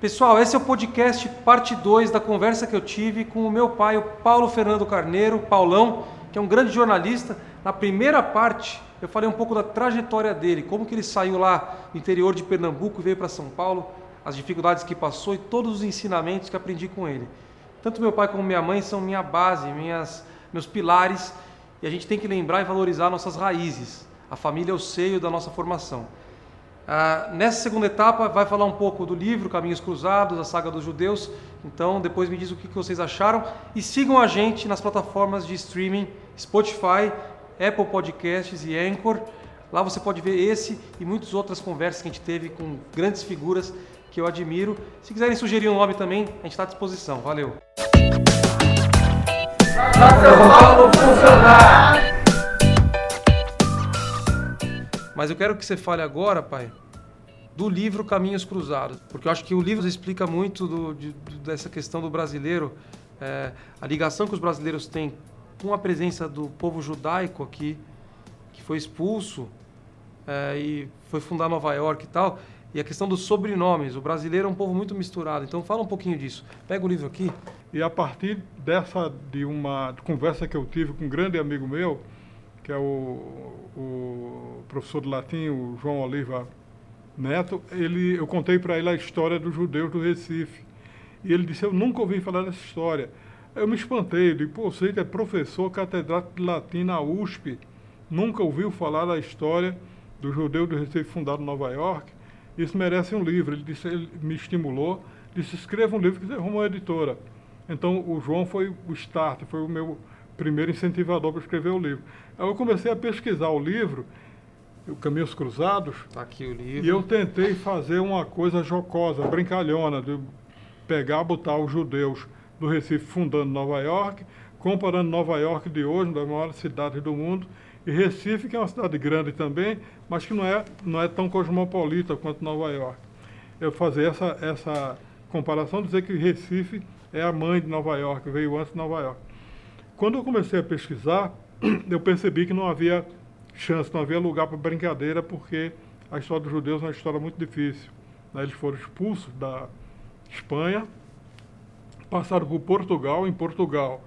Pessoal, esse é o podcast parte 2 da conversa que eu tive com o meu pai, o Paulo Fernando Carneiro, Paulão, que é um grande jornalista. Na primeira parte, eu falei um pouco da trajetória dele, como que ele saiu lá do interior de Pernambuco e veio para São Paulo, as dificuldades que passou e todos os ensinamentos que aprendi com ele. Tanto meu pai como minha mãe são minha base, minhas, meus pilares, e a gente tem que lembrar e valorizar nossas raízes. A família é o seio da nossa formação. Ah, nessa segunda etapa, vai falar um pouco do livro Caminhos Cruzados, a saga dos judeus. Então, depois me diz o que vocês acharam. E sigam a gente nas plataformas de streaming Spotify, Apple Podcasts e Anchor. Lá você pode ver esse e muitas outras conversas que a gente teve com grandes figuras que eu admiro. Se quiserem sugerir um nome também, a gente está à disposição. Valeu! Mas eu quero que você fale agora, pai, do livro Caminhos Cruzados, porque eu acho que o livro explica muito do, de, dessa questão do brasileiro, é, a ligação que os brasileiros têm com a presença do povo judaico aqui, que foi expulso é, e foi fundar Nova York e tal, e a questão dos sobrenomes. O brasileiro é um povo muito misturado, então fala um pouquinho disso. Pega o livro aqui. E a partir dessa, de uma conversa que eu tive com um grande amigo meu, que é o, o professor de latim, o João Oliva Neto, ele, eu contei para ele a história dos judeus do Recife. E ele disse, eu nunca ouvi falar dessa história. Eu me espantei, eu disse, pô, você é professor catedrático de latim na USP, nunca ouviu falar da história do judeu do Recife fundado em Nova York? Isso merece um livro. Ele, disse, ele me estimulou, disse, escreva um livro que você arruma uma editora. Então, o João foi o start, foi o meu primeiro incentivador para escrever o livro. Aí eu comecei a pesquisar o livro, o Caminhos Cruzados. Tá aqui o livro. E eu tentei fazer uma coisa jocosa, brincalhona, de pegar, botar os judeus do Recife fundando Nova York, comparando Nova York de hoje, uma das maiores cidades do mundo, e Recife, que é uma cidade grande também, mas que não é, não é tão cosmopolita quanto Nova York. Eu fazer essa, essa comparação, dizer que Recife é a mãe de Nova York, veio antes de Nova York. Quando eu comecei a pesquisar, eu percebi que não havia chance, não havia lugar para brincadeira, porque a história dos judeus é uma história muito difícil. Né? Eles foram expulsos da Espanha, passaram por Portugal. Em Portugal,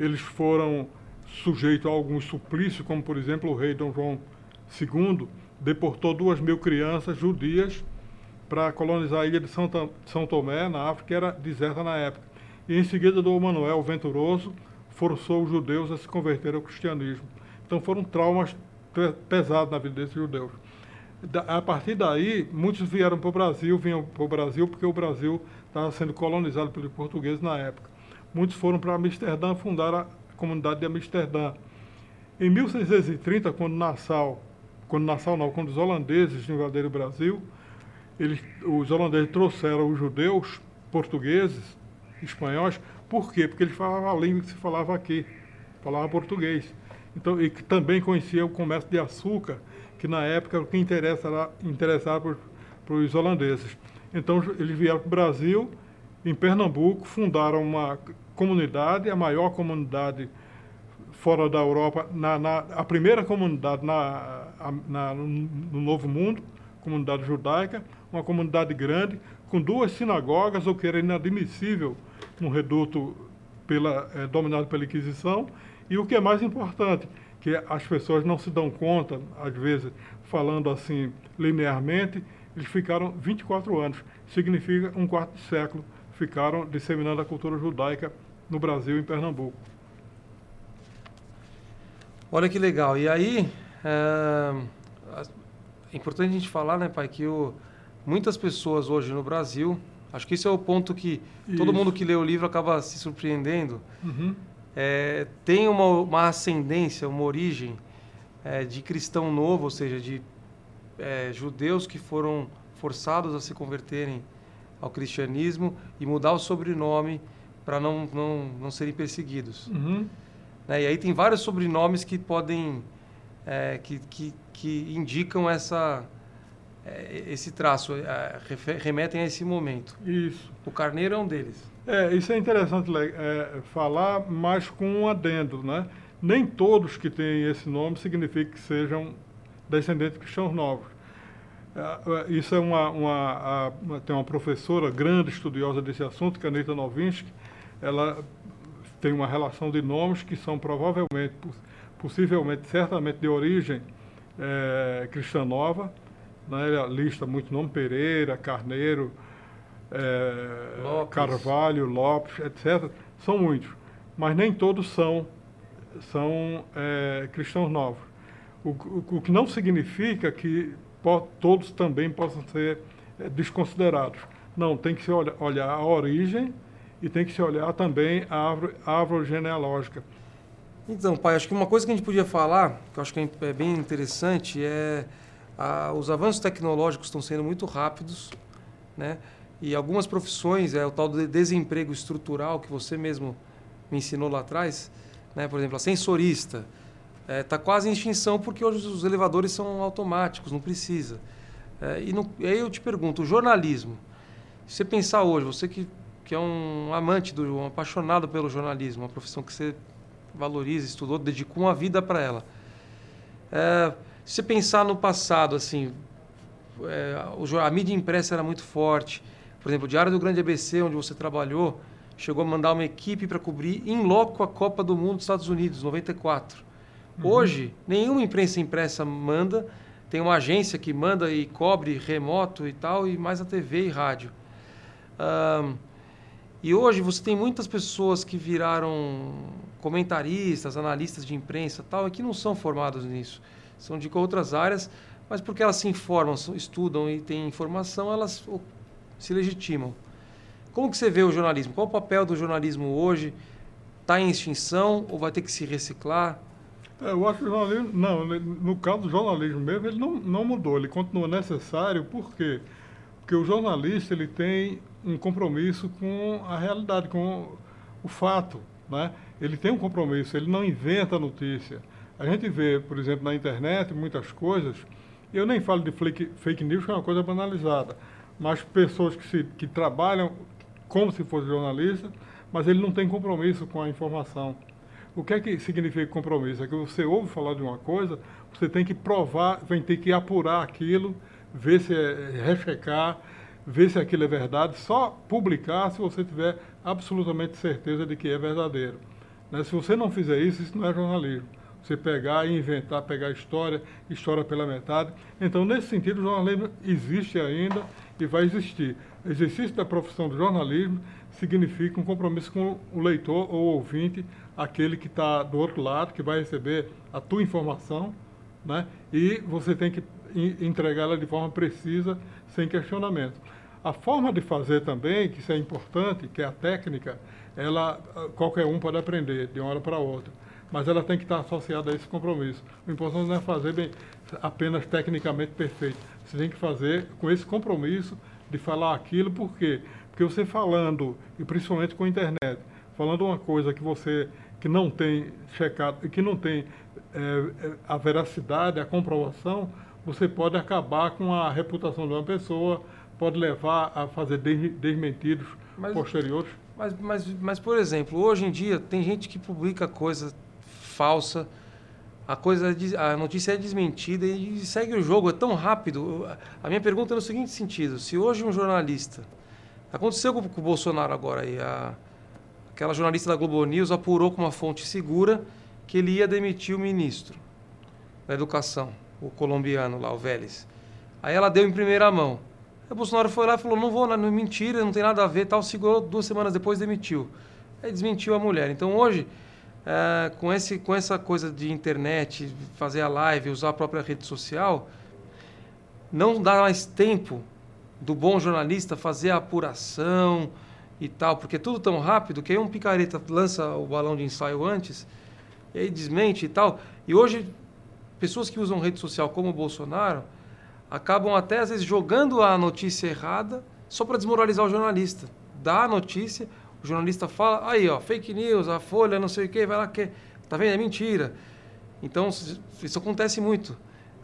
eles foram sujeitos a alguns suplícios, como, por exemplo, o rei Dom João II deportou duas mil crianças judias para colonizar a ilha de São Tomé, na África, que era deserta na época. E em seguida, Dom Manuel Venturoso forçou os judeus a se converter ao cristianismo. Então foram traumas pesados na vida desses judeus. A partir daí, muitos vieram para o Brasil, vinham para o Brasil porque o Brasil estava sendo colonizado pelos portugueses na época. Muitos foram para Amsterdã fundar a comunidade de Amsterdã. Em 1630, quando Nassau, quando Nassau não, quando os holandeses invadiram o Brasil, eles, os holandeses trouxeram os judeus portugueses, espanhóis, por quê? Porque eles falavam a língua que se falava aqui, falava português. Então, e que também conhecia o comércio de açúcar, que na época o que interessava, interessava para os holandeses. Então, eles vieram para o Brasil, em Pernambuco, fundaram uma comunidade, a maior comunidade fora da Europa, na, na a primeira comunidade na, na, no Novo Mundo, comunidade judaica, uma comunidade grande, com duas sinagogas, o que era inadmissível num reduto pela, é, dominado pela Inquisição, e o que é mais importante, que as pessoas não se dão conta, às vezes, falando assim linearmente, eles ficaram 24 anos, significa um quarto de século, ficaram disseminando a cultura judaica no Brasil e em Pernambuco. Olha que legal. E aí, é, é importante a gente falar, né, pai, que o, muitas pessoas hoje no Brasil Acho que isso é o ponto que isso. todo mundo que lê o livro acaba se surpreendendo. Uhum. É, tem uma, uma ascendência, uma origem é, de cristão novo, ou seja, de é, judeus que foram forçados a se converterem ao cristianismo e mudar o sobrenome para não, não, não serem perseguidos. Uhum. Né? E aí tem vários sobrenomes que podem, é, que, que, que indicam essa esse traço, é, remetem a esse momento. Isso. O carneiro é um deles. É, isso é interessante é, falar, mas com um adendo, né? Nem todos que têm esse nome significa que sejam descendentes de cristãos novos. É, isso é uma, uma, uma, tem uma professora grande estudiosa desse assunto, que é a Anitta Novinsky, ela tem uma relação de nomes que são provavelmente, possivelmente, certamente de origem é, cristã nova, né? Ela lista muito nome, Pereira, Carneiro, é, Lopes. Carvalho, Lopes, etc. São muitos, mas nem todos são, são é, cristãos novos. O, o, o, que não significa que po, todos também possam ser é, desconsiderados. Não, tem que se olha, olhar a origem e tem que se olhar também a árvore, a árvore genealógica. Então, pai, acho que uma coisa que a gente podia falar, que eu acho que é bem interessante, é a, os avanços tecnológicos estão sendo muito rápidos, né? E algumas profissões, é o tal do desemprego estrutural que você mesmo me ensinou lá atrás, né? Por exemplo, a sensorista está é, tá quase em extinção porque hoje os elevadores são automáticos, não precisa. É, e, e aí eu te pergunto, o jornalismo, se você pensar hoje, você que, que é um amante, do, um apaixonado pelo jornalismo, uma profissão que você valoriza, estudou, dedicou uma vida para ela. É, se você pensar no passado, assim, é, a mídia impressa era muito forte. Por exemplo, o Diário do Grande ABC, onde você trabalhou, chegou a mandar uma equipe para cobrir em loco a Copa do Mundo dos Estados Unidos, 94. Uhum. Hoje, nenhuma imprensa impressa manda, tem uma agência que manda e cobre remoto e tal, e mais a TV e rádio. Um, e hoje você tem muitas pessoas que viraram comentaristas, analistas de imprensa tal, e que não são formados nisso. São de outras áreas, mas porque elas se informam, estudam e têm informação, elas se legitimam. Como que você vê o jornalismo? Qual o papel do jornalismo hoje? Está em extinção ou vai ter que se reciclar? É, eu acho que o jornalismo, não, no caso do jornalismo mesmo, ele não, não mudou, ele continua necessário, por quê? Porque o jornalista ele tem um compromisso com a realidade, com o fato, né? Ele tem um compromisso, ele não inventa notícia. A gente vê, por exemplo, na internet muitas coisas, eu nem falo de fake, fake news, que é uma coisa banalizada, mas pessoas que, se, que trabalham como se fosse jornalista, mas ele não tem compromisso com a informação. O que é que significa compromisso? É que você ouve falar de uma coisa, você tem que provar, vai ter que apurar aquilo, ver se é, rechecar, ver se aquilo é verdade, só publicar se você tiver absolutamente certeza de que é verdadeiro. Né? Se você não fizer isso, isso não é jornalismo. Você pegar e inventar, pegar história, história pela metade. Então, nesse sentido, o jornalismo existe ainda e vai existir. O exercício da profissão do jornalismo significa um compromisso com o leitor ou ouvinte, aquele que está do outro lado, que vai receber a tua informação, né? e você tem que entregá-la de forma precisa, sem questionamento. A forma de fazer também, que isso é importante, que é a técnica, ela qualquer um pode aprender de uma hora para outra, mas ela tem que estar associada a esse compromisso. O importante não é fazer bem, apenas tecnicamente perfeito. Você tem que fazer com esse compromisso de falar aquilo, por quê? Porque você falando, e principalmente com a internet, falando uma coisa que você que não tem checado, que não tem é, a veracidade, a comprovação, você pode acabar com a reputação de uma pessoa, pode levar a fazer desmentidos mas, posteriores. Mas, mas, mas, por exemplo, hoje em dia tem gente que publica coisa falsa, a coisa a notícia é desmentida e segue o jogo, é tão rápido. A minha pergunta é no seguinte sentido: se hoje um jornalista. Aconteceu com, o Bolsonaro agora aí, a, aquela jornalista da Globo News apurou com uma fonte segura que ele ia demitir o ministro da Educação, o colombiano lá, o Vélez. Aí ela deu em primeira mão. Aí o Bolsonaro foi lá e falou: não vou, não, é mentira, não tem nada a ver, tal. Segurou duas semanas depois demitiu. Aí desmentiu a mulher. Então hoje, é, com, esse, com essa coisa de internet, fazer a live, usar a própria rede social, não dá mais tempo do bom jornalista fazer a apuração e tal, porque é tudo tão rápido que aí um picareta lança o balão de ensaio antes, e aí desmente e tal. E hoje, pessoas que usam rede social como o Bolsonaro acabam até às vezes jogando a notícia errada só para desmoralizar o jornalista. Dá a notícia, o jornalista fala, aí ó, fake news, a Folha, não sei o quê, vai lá que tá vendo, é mentira. Então isso acontece muito.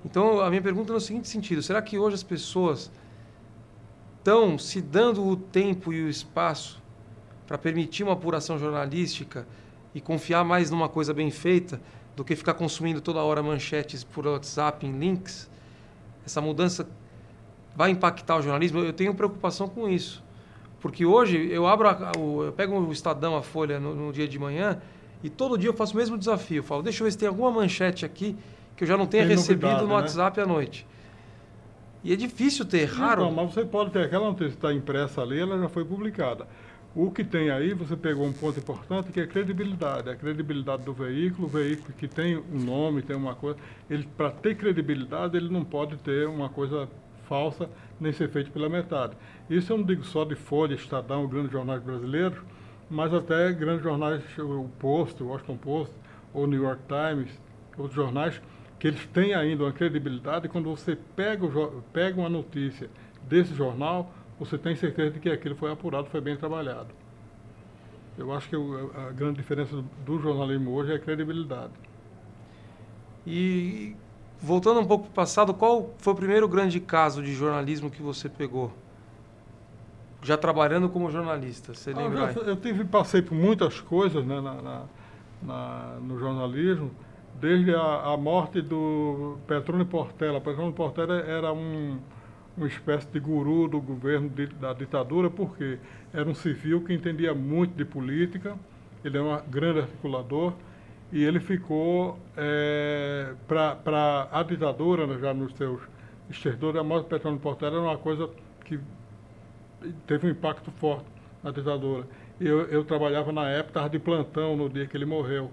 Então a minha pergunta é no seguinte sentido: será que hoje as pessoas estão se dando o tempo e o espaço para permitir uma apuração jornalística e confiar mais numa coisa bem feita do que ficar consumindo toda hora manchetes por WhatsApp em links? essa mudança vai impactar o jornalismo? Eu tenho preocupação com isso. Porque hoje eu abro, a, o, eu pego o Estadão, a Folha, no, no, dia de manhã, e todo dia eu faço o mesmo desafio. Eu falo, deixa eu ver se tem alguma manchete aqui que eu já não tenha tem recebido no né? WhatsApp à noite. E é difícil ter, raro. Não, mas você pode ter aquela notícia que está impressa ali, ela já foi publicada. O que tem aí, você pegou um ponto importante que é a credibilidade. A credibilidade do veículo, o veículo que tem um nome, tem uma coisa. Ele, para ter credibilidade, ele não pode ter uma coisa falsa nem ser feito pela metade. Isso eu não digo só de Folha, Estadão, grandes jornais brasileiros, mas até grandes jornais, o Post, o Washington Post, ou New York Times, outros jornais, que eles têm ainda uma credibilidade. Quando você pega, o, pega uma notícia desse jornal, você tem certeza de que aquilo foi apurado, foi bem trabalhado. Eu acho que a grande diferença do jornalismo hoje é a credibilidade. E voltando um pouco para o passado, qual foi o primeiro grande caso de jornalismo que você pegou? Já trabalhando como jornalista, você lembra? Ah, eu, eu tive, passei por muitas coisas né, na, na, na, no jornalismo, desde a, a morte do Petrônio Portela. Petrônio Portela era um uma espécie de guru do governo de, da ditadura, porque era um civil que entendia muito de política, ele é um grande articulador, e ele ficou é, para a ditadura, né, já nos seus exterdores, a morte do Petrônio Portela era uma coisa que teve um impacto forte na ditadura. Eu, eu trabalhava na época, estava de plantão no dia que ele morreu.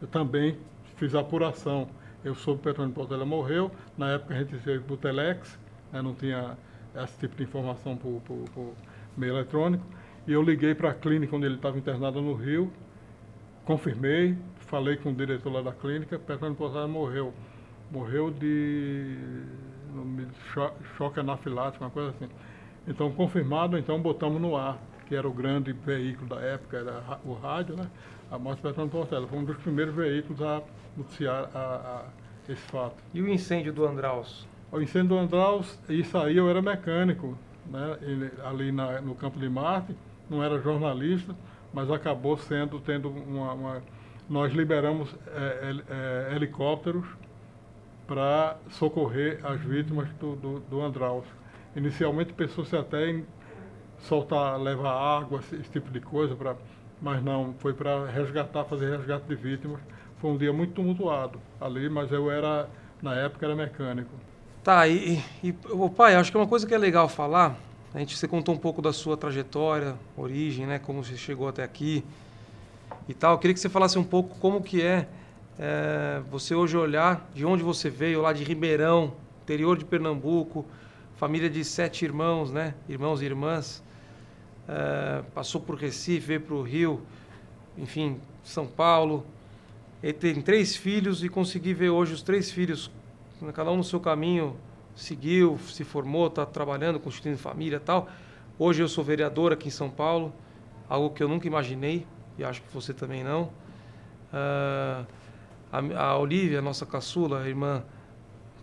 Eu também fiz apuração. Eu soube que Petrônio Portela morreu, na época a gente fez o Telex, né, não tinha esse tipo de informação por meio eletrônico. E eu liguei para a clínica onde ele estava internado no Rio, confirmei, falei com o diretor lá da clínica, Petrônio Posada morreu. Morreu de choque anafilático, uma coisa assim. Então, confirmado, então botamos no ar, que era o grande veículo da época, era o rádio, né? A morte de Petrônio Portela. Foi um dos primeiros veículos a noticiar a, a esse fato. E o incêndio do Andraus? O incêndio do Andraus, isso aí eu era mecânico, né, ele, ali na, no Campo de Marte, não era jornalista, mas acabou sendo, tendo uma... uma nós liberamos é, é, helicópteros para socorrer as vítimas do, do, do Andraus. Inicialmente pensou-se até em soltar, levar água, esse, tipo de coisa, pra, mas não, foi para resgatar, fazer resgate de vítimas. Foi um dia muito tumultuado ali, mas eu era, na época, era mecânico. Tá, e, e pai, acho que é uma coisa que é legal falar. A gente você contou um pouco da sua trajetória, origem, né, como você chegou até aqui e tal. Eu queria que você falasse um pouco como que é, é você hoje olhar de onde você veio, lá de Ribeirão, interior de Pernambuco, família de sete irmãos, né, irmãos e irmãs. É, passou por Recife, veio para o Rio, enfim, São Paulo. Ele tem três filhos e consegui ver hoje os três filhos cada um no seu caminho seguiu, se formou, está trabalhando, constituindo família tal. Hoje eu sou vereador aqui em São Paulo, algo que eu nunca imaginei e acho que você também não. Uh, a, a Olivia, nossa caçula, a irmã,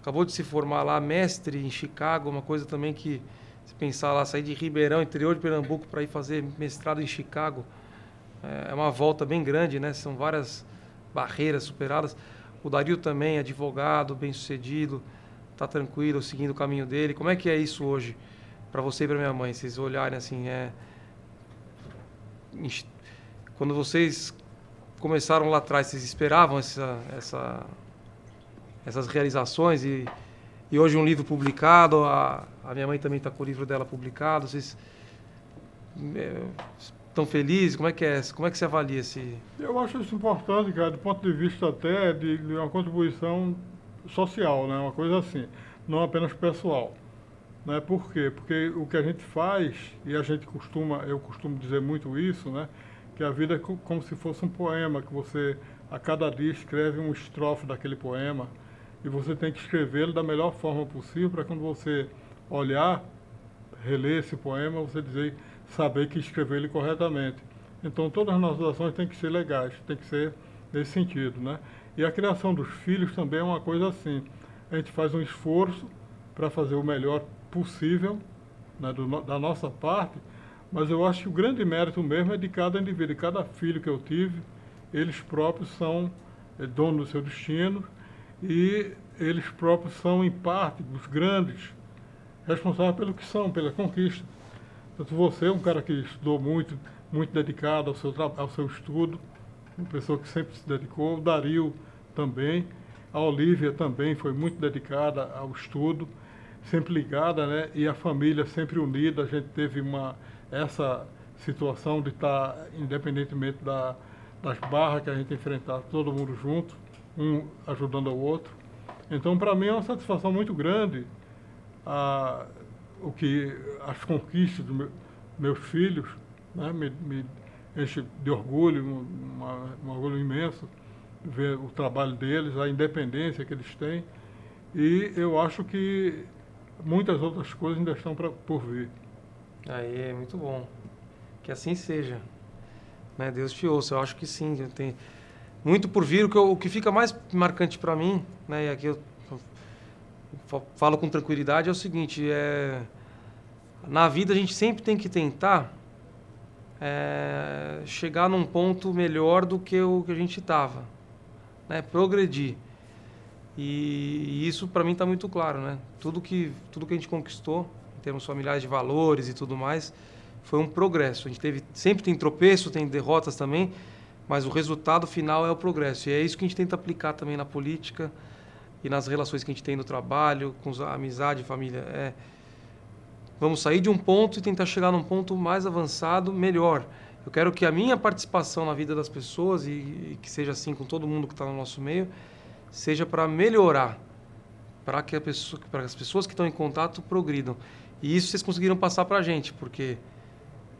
acabou de se formar lá, mestre em Chicago, uma coisa também que, se pensar lá, sair de Ribeirão, interior de Pernambuco, para ir fazer mestrado em Chicago, é, é uma volta bem grande, né? São várias barreiras superadas. O Dario também, advogado, bem-sucedido, está tranquilo, seguindo o caminho dele. Como é que é isso hoje para você e para minha mãe? Vocês olharem assim, é quando vocês começaram lá atrás, vocês esperavam essa, essa, essas realizações e, e hoje um livro publicado, a, a minha mãe também está com o livro dela publicado. Vocês é, tão felizes? Como é que é? Como é que você avalia esse? Eu acho isso importante, cara, do ponto de vista até de, de uma contribuição social, né? Uma coisa assim, não apenas pessoal. Né? Por quê? Porque o que a gente faz, e a gente costuma, eu costumo dizer muito isso, né? Que a vida é como se fosse um poema, que você a cada dia escreve um estrofe daquele poema e você tem que escrevê-lo da melhor forma possível para quando você olhar, reler esse poema, você dizer saber que escreveu ele corretamente. Então todas as nossas ações têm que ser legais, tem que ser nesse sentido, né? E a criação dos filhos também é uma coisa assim. A gente faz um esforço para fazer o melhor possível né, do, da nossa parte, mas eu acho que o grande mérito mesmo é de cada indivíduo, de cada filho que eu tive, eles próprios são é, donos do seu destino e eles próprios são, em parte, os grandes responsáveis pelo que são, pela conquista. Portanto, você é um cara que estudou muito, muito dedicado ao seu, ao seu estudo, uma pessoa que sempre se dedicou, o Dario também, a Olivia também foi muito dedicada ao estudo, sempre ligada, né? E a família sempre unida. A gente teve uma essa situação de estar, independentemente da, das barras que a gente enfrentar, todo mundo junto, um ajudando o outro. Então, para mim é uma satisfação muito grande a, o que as conquistas dos meu, meus filhos né, me, me enche de orgulho, uma, um orgulho imenso ver o trabalho deles, a independência que eles têm. E eu acho que muitas outras coisas ainda estão pra, por vir. Aí é muito bom. Que assim seja. Né? Deus te ouça. Eu acho que sim. Tem muito por vir. O que, eu, o que fica mais marcante para mim, né? e aqui eu falo com tranquilidade, é o seguinte: é, na vida a gente sempre tem que tentar é, chegar num ponto melhor do que o que a gente estava né, progredir. E, e isso para mim está muito claro, né? Tudo que tudo que a gente conquistou em termos familiares de valores e tudo mais foi um progresso. A gente teve sempre tem tropeço, tem derrotas também, mas o resultado final é o progresso. E é isso que a gente tenta aplicar também na política e nas relações que a gente tem no trabalho, com a amizade, família. É, vamos sair de um ponto e tentar chegar num ponto mais avançado, melhor. Eu quero que a minha participação na vida das pessoas, e, e que seja assim com todo mundo que está no nosso meio, seja para melhorar, para que, que as pessoas que estão em contato progridam. E isso vocês conseguiram passar para a gente, porque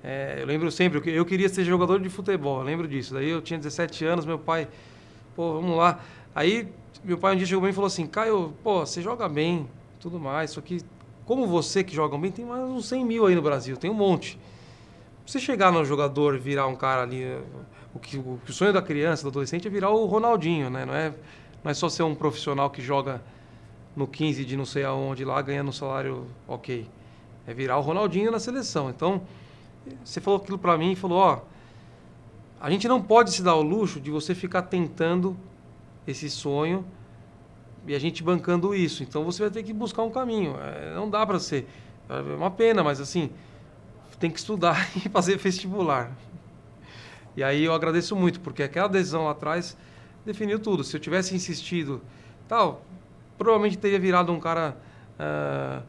é, eu lembro sempre, eu queria ser jogador de futebol, eu lembro disso. Daí eu tinha 17 anos, meu pai, pô, vamos lá. Aí meu pai um dia chegou bem e falou assim, Caio, pô, você joga bem, tudo mais, só que como você que joga bem, tem mais uns 100 mil aí no Brasil, tem um monte você chegar no jogador virar um cara ali, o que o, o sonho da criança, do adolescente é virar o Ronaldinho, né? Não é, não é só ser um profissional que joga no 15 de não sei aonde lá ganhando um salário ok. É virar o Ronaldinho na seleção. Então, você falou aquilo para mim e falou, ó, a gente não pode se dar o luxo de você ficar tentando esse sonho e a gente bancando isso. Então você vai ter que buscar um caminho. É, não dá para ser. É uma pena, mas assim, tem que estudar e fazer vestibular. E aí eu agradeço muito, porque aquela decisão lá atrás definiu tudo. Se eu tivesse insistido, tal, provavelmente teria virado um cara uh,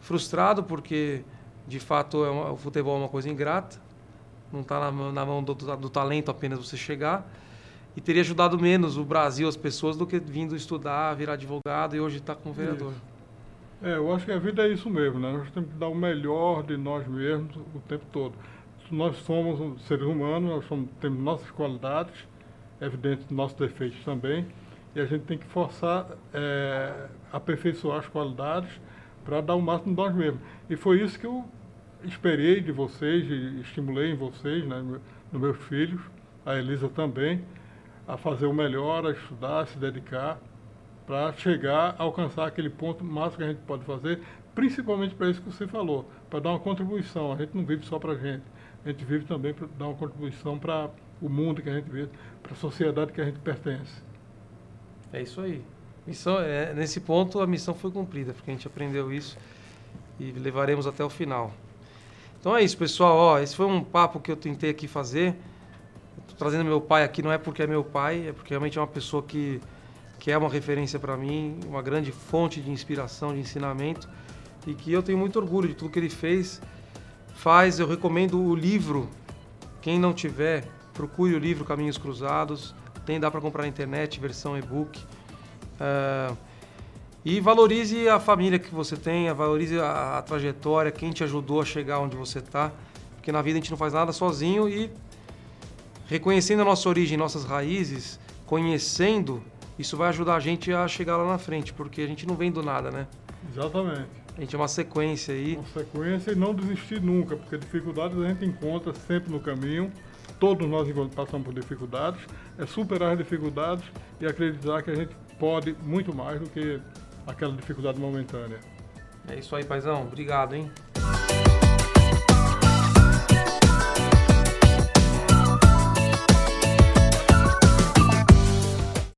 frustrado, porque de fato é uma, o futebol é uma coisa ingrata, não está na, na, mão do, do, talento apenas você chegar. E teria ajudado menos o Brasil, as pessoas, do que vindo estudar, virar advogado e hoje estar tá como vereador. É, eu acho que a vida é isso mesmo, né? Nós temos que dar o melhor de nós mesmos o tempo todo. Nós somos seres humanos, nós somos, temos nossas qualidades, evidente nossos defeitos também, e a gente tem que forçar, é, aperfeiçoar as qualidades para dar o máximo de nós mesmos. E foi isso que eu esperei de vocês estimulei em vocês, né, nos meus filhos, a Elisa também, a fazer o melhor, a estudar, a se dedicar para chegar a alcançar aquele ponto máximo que a gente pode fazer, principalmente para isso que você falou, para dar uma contribuição. A gente não vive só para a gente, a gente vive também para dar uma contribuição para o mundo que a gente vive, para a sociedade que a gente pertence. É isso aí. Missão, é, nesse ponto a missão foi cumprida, porque a gente aprendeu isso e levaremos até o final. Então é isso, pessoal. Ó, esse foi um papo que eu tentei aqui fazer. Estou trazendo meu pai aqui, não é porque é meu pai, é porque realmente é uma pessoa que que é uma referência para mim, uma grande fonte de inspiração, de ensinamento e que eu tenho muito orgulho de tudo que ele fez. Faz, eu recomendo o livro. Quem não tiver, procure o livro Caminhos Cruzados. Tem, dá para comprar na internet, versão e-book. Uh, e valorize a família que você tem, valorize a, a trajetória, quem te ajudou a chegar onde você está. Porque na vida a gente não faz nada sozinho e reconhecendo a nossa origem, nossas raízes, conhecendo isso vai ajudar a gente a chegar lá na frente, porque a gente não vem do nada, né? Exatamente. A gente é uma sequência aí. Uma sequência e não desistir nunca, porque dificuldades a gente encontra sempre no caminho. Todos nós passamos por dificuldades. É superar as dificuldades e acreditar que a gente pode muito mais do que aquela dificuldade momentânea. É isso aí, paizão. Obrigado, hein?